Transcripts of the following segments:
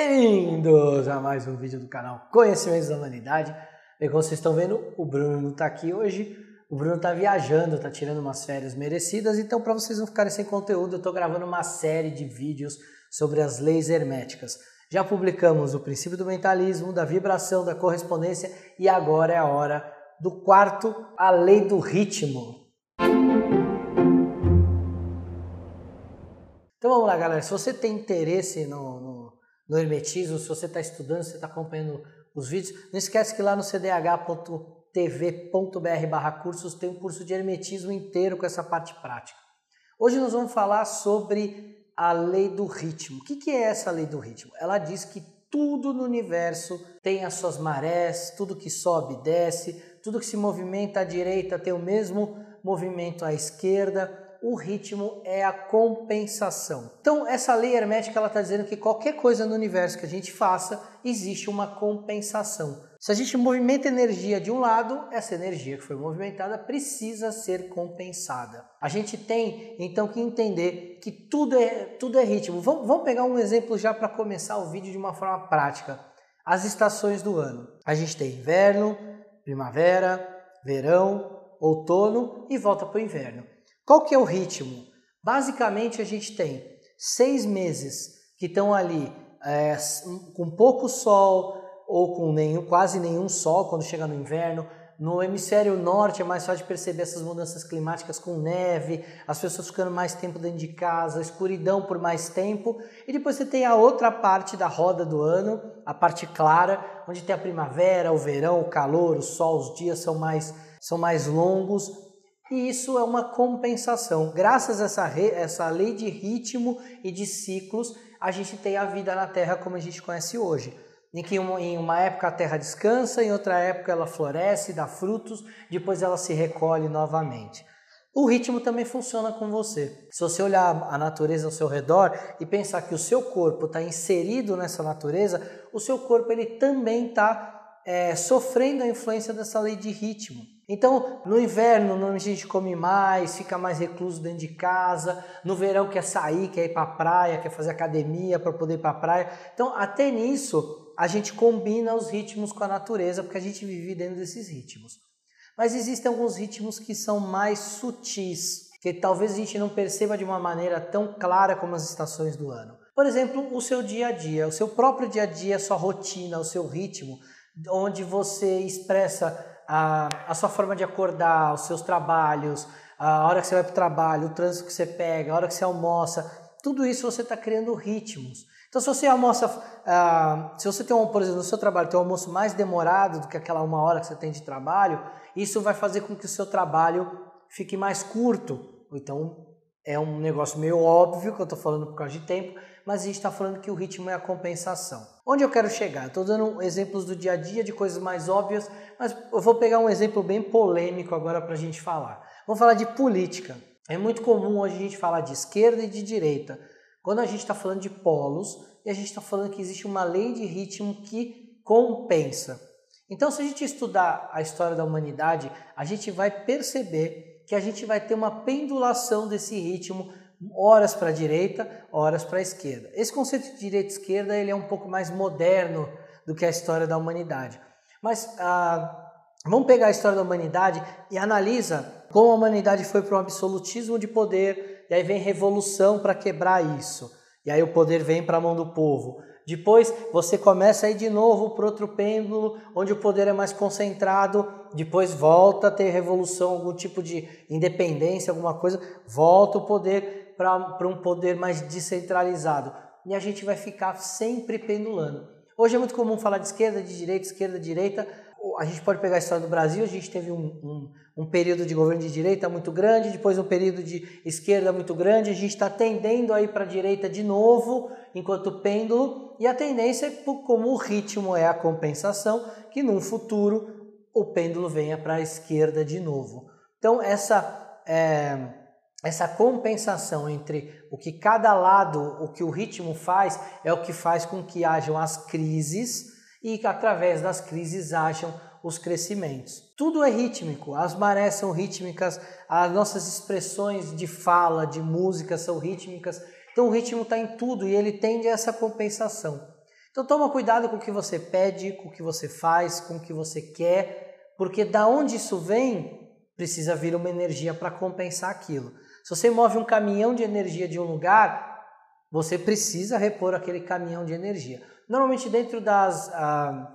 Bem-vindos a mais um vídeo do canal Conhecimentos da Humanidade. Como vocês estão vendo, o Bruno está aqui hoje. O Bruno está viajando, está tirando umas férias merecidas. Então, para vocês não ficarem sem conteúdo, eu estou gravando uma série de vídeos sobre as leis herméticas. Já publicamos o princípio do mentalismo, da vibração, da correspondência e agora é a hora do quarto, a lei do ritmo. Então vamos lá, galera. Se você tem interesse no, no, no hermetismo, se você está estudando, se você está acompanhando os vídeos, não esquece que lá no cdh.tv.br barra cursos tem um curso de hermetismo inteiro com essa parte prática. Hoje nós vamos falar sobre a lei do ritmo. O que, que é essa lei do ritmo? Ela diz que tudo no universo tem as suas marés, tudo que sobe desce, tudo que se movimenta à direita tem o mesmo movimento à esquerda, o ritmo é a compensação. Então, essa lei hermética está dizendo que qualquer coisa no universo que a gente faça, existe uma compensação. Se a gente movimenta energia de um lado, essa energia que foi movimentada precisa ser compensada. A gente tem então que entender que tudo é, tudo é ritmo. Vamos, vamos pegar um exemplo já para começar o vídeo de uma forma prática. As estações do ano. A gente tem inverno, primavera, verão, outono e volta para o inverno. Qual que é o ritmo? Basicamente a gente tem seis meses que estão ali é, com pouco sol ou com nenhum, quase nenhum sol quando chega no inverno. No hemisfério norte é mais fácil de perceber essas mudanças climáticas com neve, as pessoas ficando mais tempo dentro de casa, escuridão por mais tempo. E depois você tem a outra parte da roda do ano, a parte clara, onde tem a primavera, o verão, o calor, o sol, os dias são mais, são mais longos e isso é uma compensação. Graças a essa, essa lei de ritmo e de ciclos, a gente tem a vida na Terra como a gente conhece hoje. Em que em uma época a Terra descansa, em outra época ela floresce, dá frutos, depois ela se recolhe novamente. O ritmo também funciona com você. Se você olhar a natureza ao seu redor e pensar que o seu corpo está inserido nessa natureza, o seu corpo ele também está é, sofrendo a influência dessa lei de ritmo. Então, no inverno, a gente come mais, fica mais recluso dentro de casa. No verão, quer sair, quer ir para a praia, quer fazer academia para poder ir para a praia. Então, até nisso, a gente combina os ritmos com a natureza, porque a gente vive dentro desses ritmos. Mas existem alguns ritmos que são mais sutis, que talvez a gente não perceba de uma maneira tão clara como as estações do ano. Por exemplo, o seu dia a dia, o seu próprio dia a dia, a sua rotina, o seu ritmo, onde você expressa a, a sua forma de acordar, os seus trabalhos, a hora que você vai para o trabalho, o trânsito que você pega, a hora que você almoça, tudo isso você está criando ritmos. Então, se você almoça, uh, se você tem, um, por exemplo, no seu trabalho, tem um almoço mais demorado do que aquela uma hora que você tem de trabalho, isso vai fazer com que o seu trabalho fique mais curto. Então, é um negócio meio óbvio que eu estou falando por causa de tempo, mas a gente está falando que o ritmo é a compensação. Onde eu quero chegar? Estou dando exemplos do dia a dia, de coisas mais óbvias, mas eu vou pegar um exemplo bem polêmico agora para a gente falar. Vamos falar de política. É muito comum hoje a gente falar de esquerda e de direita. Quando a gente está falando de polos e a gente está falando que existe uma lei de ritmo que compensa. Então, se a gente estudar a história da humanidade, a gente vai perceber que a gente vai ter uma pendulação desse ritmo horas para a direita, horas para a esquerda. Esse conceito de direita esquerda ele é um pouco mais moderno do que a história da humanidade. Mas ah, vamos pegar a história da humanidade e analisa como a humanidade foi para um absolutismo de poder, e aí vem revolução para quebrar isso. E aí o poder vem para a mão do povo. Depois você começa a ir de novo para outro pêndulo, onde o poder é mais concentrado. Depois volta a ter revolução, algum tipo de independência, alguma coisa. Volta o poder para um poder mais descentralizado. E a gente vai ficar sempre pendulando. Hoje é muito comum falar de esquerda, de direita, esquerda, direita. A gente pode pegar a história do Brasil, a gente teve um, um, um período de governo de direita muito grande, depois um período de esquerda muito grande, a gente está tendendo aí para a direita de novo, enquanto pêndulo, e a tendência é, como o ritmo é a compensação, que num futuro o pêndulo venha para a esquerda de novo. Então, essa é, essa compensação entre o que cada lado, o que o ritmo faz, é o que faz com que hajam as crises e através das crises hajam os crescimentos. Tudo é rítmico, as marés são rítmicas, as nossas expressões de fala, de música são rítmicas. Então o ritmo está em tudo e ele tende a essa compensação. Então toma cuidado com o que você pede, com o que você faz, com o que você quer, porque da onde isso vem, precisa vir uma energia para compensar aquilo. Se você move um caminhão de energia de um lugar, você precisa repor aquele caminhão de energia. Normalmente dentro das ah,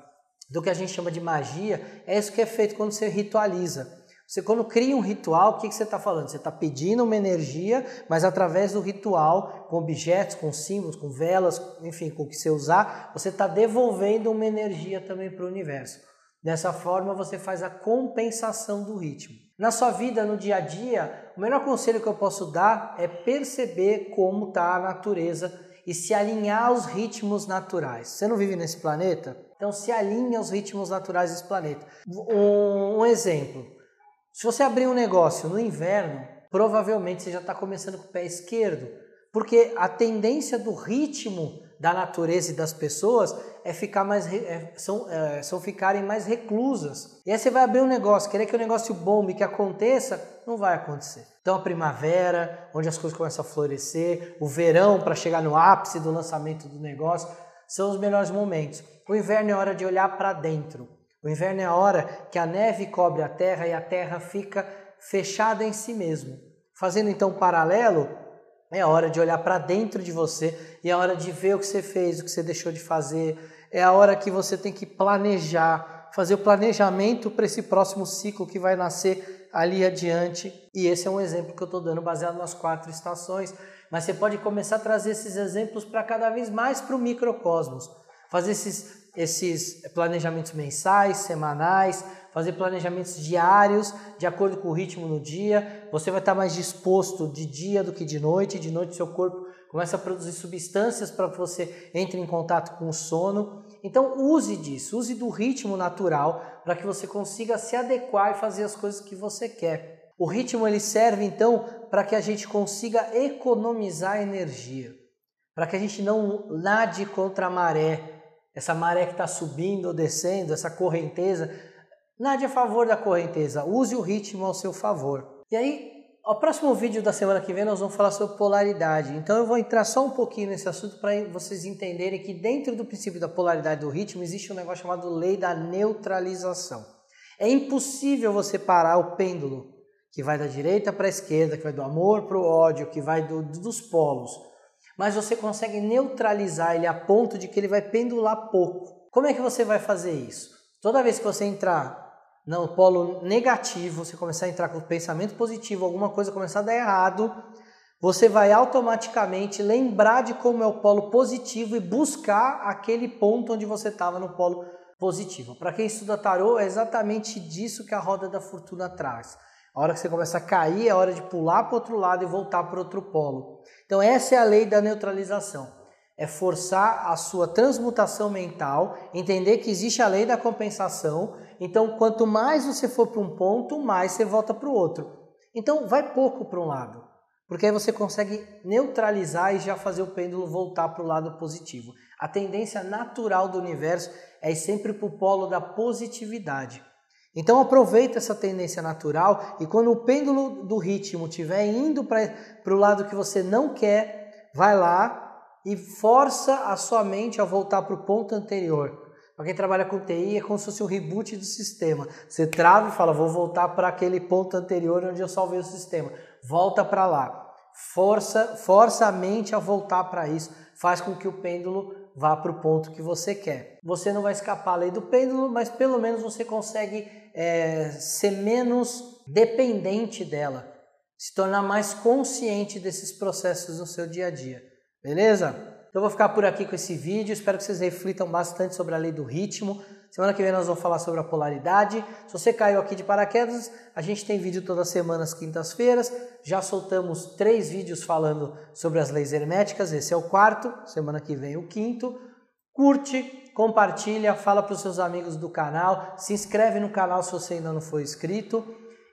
do que a gente chama de magia, é isso que é feito quando você ritualiza. Você quando cria um ritual, o que, que você está falando? Você está pedindo uma energia, mas através do ritual, com objetos, com símbolos, com velas, enfim, com o que você usar, você está devolvendo uma energia também para o universo. Dessa forma, você faz a compensação do ritmo. Na sua vida, no dia a dia, o melhor conselho que eu posso dar é perceber como está a natureza e se alinhar aos ritmos naturais. Você não vive nesse planeta? Então se alinhe aos ritmos naturais desse planeta. Um, um exemplo. Se você abrir um negócio no inverno, provavelmente você já está começando com o pé esquerdo, porque a tendência do ritmo da natureza e das pessoas é ficar mais é, são, é, são ficarem mais reclusas. E aí você vai abrir um negócio, querer que o negócio bombe, que aconteça, não vai acontecer. Então a primavera, onde as coisas começam a florescer, o verão para chegar no ápice do lançamento do negócio, são os melhores momentos. O inverno é hora de olhar para dentro. O inverno é a hora que a neve cobre a terra e a terra fica fechada em si mesmo. Fazendo então um paralelo, é hora de olhar para dentro de você e é hora de ver o que você fez, o que você deixou de fazer. É a hora que você tem que planejar, fazer o planejamento para esse próximo ciclo que vai nascer ali adiante. E esse é um exemplo que eu estou dando baseado nas quatro estações. Mas você pode começar a trazer esses exemplos para cada vez mais para o microcosmos. Fazer esses esses planejamentos mensais, semanais, fazer planejamentos diários de acordo com o ritmo no dia. Você vai estar mais disposto de dia do que de noite. De noite, seu corpo começa a produzir substâncias para que você entre em contato com o sono. Então, use disso, use do ritmo natural para que você consiga se adequar e fazer as coisas que você quer. O ritmo ele serve então para que a gente consiga economizar energia, para que a gente não nade contra a maré, essa maré que está subindo ou descendo, essa correnteza. Nada a favor da correnteza, use o ritmo ao seu favor. E aí, o próximo vídeo da semana que vem nós vamos falar sobre polaridade. Então eu vou entrar só um pouquinho nesse assunto para vocês entenderem que dentro do princípio da polaridade do ritmo existe um negócio chamado lei da neutralização. É impossível você parar o pêndulo que vai da direita para a esquerda, que vai do amor para o ódio, que vai do, dos polos mas você consegue neutralizar ele a ponto de que ele vai pendular pouco. Como é que você vai fazer isso? Toda vez que você entrar no polo negativo, você começar a entrar com pensamento positivo, alguma coisa começar a dar errado, você vai automaticamente lembrar de como é o polo positivo e buscar aquele ponto onde você estava no polo positivo. Para quem estuda tarô, é exatamente disso que a roda da fortuna traz. A hora que você começa a cair, é hora de pular para o outro lado e voltar para outro polo. Então, essa é a lei da neutralização. É forçar a sua transmutação mental, entender que existe a lei da compensação. Então, quanto mais você for para um ponto, mais você volta para o outro. Então, vai pouco para um lado, porque aí você consegue neutralizar e já fazer o pêndulo voltar para o lado positivo. A tendência natural do universo é ir sempre para o polo da positividade. Então aproveita essa tendência natural e quando o pêndulo do ritmo estiver indo para o lado que você não quer, vai lá e força a sua mente a voltar para o ponto anterior. Para quem trabalha com TI é como se fosse um reboot do sistema. Você trava e fala, vou voltar para aquele ponto anterior onde eu salvei o sistema. Volta para lá. Força, força a mente a voltar para isso. Faz com que o pêndulo vá para o ponto que você quer. Você não vai escapar à lei do pêndulo, mas pelo menos você consegue é, ser menos dependente dela, se tornar mais consciente desses processos no seu dia a dia. Beleza? Então eu vou ficar por aqui com esse vídeo. Espero que vocês reflitam bastante sobre a lei do ritmo. Semana que vem nós vamos falar sobre a polaridade. Se você caiu aqui de paraquedas, a gente tem vídeo toda semana às quintas-feiras. Já soltamos três vídeos falando sobre as leis herméticas. Esse é o quarto. Semana que vem o quinto. Curte, compartilha, fala para os seus amigos do canal, se inscreve no canal se você ainda não for inscrito.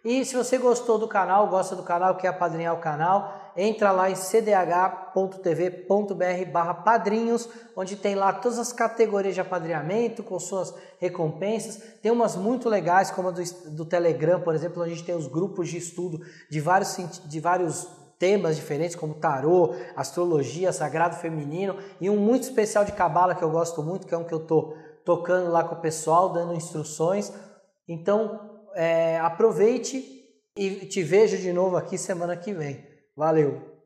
E se você gostou do canal, gosta do canal, quer apadrinhar o canal, entra lá em cdh.tv.br barra padrinhos, onde tem lá todas as categorias de apadrinhamento, com suas recompensas. Tem umas muito legais, como a do, do Telegram, por exemplo, onde a gente tem os grupos de estudo de vários, de vários temas diferentes como tarô, astrologia, sagrado feminino e um muito especial de cabala que eu gosto muito, que é um que eu tô tocando lá com o pessoal, dando instruções. Então, é, aproveite e te vejo de novo aqui semana que vem. Valeu!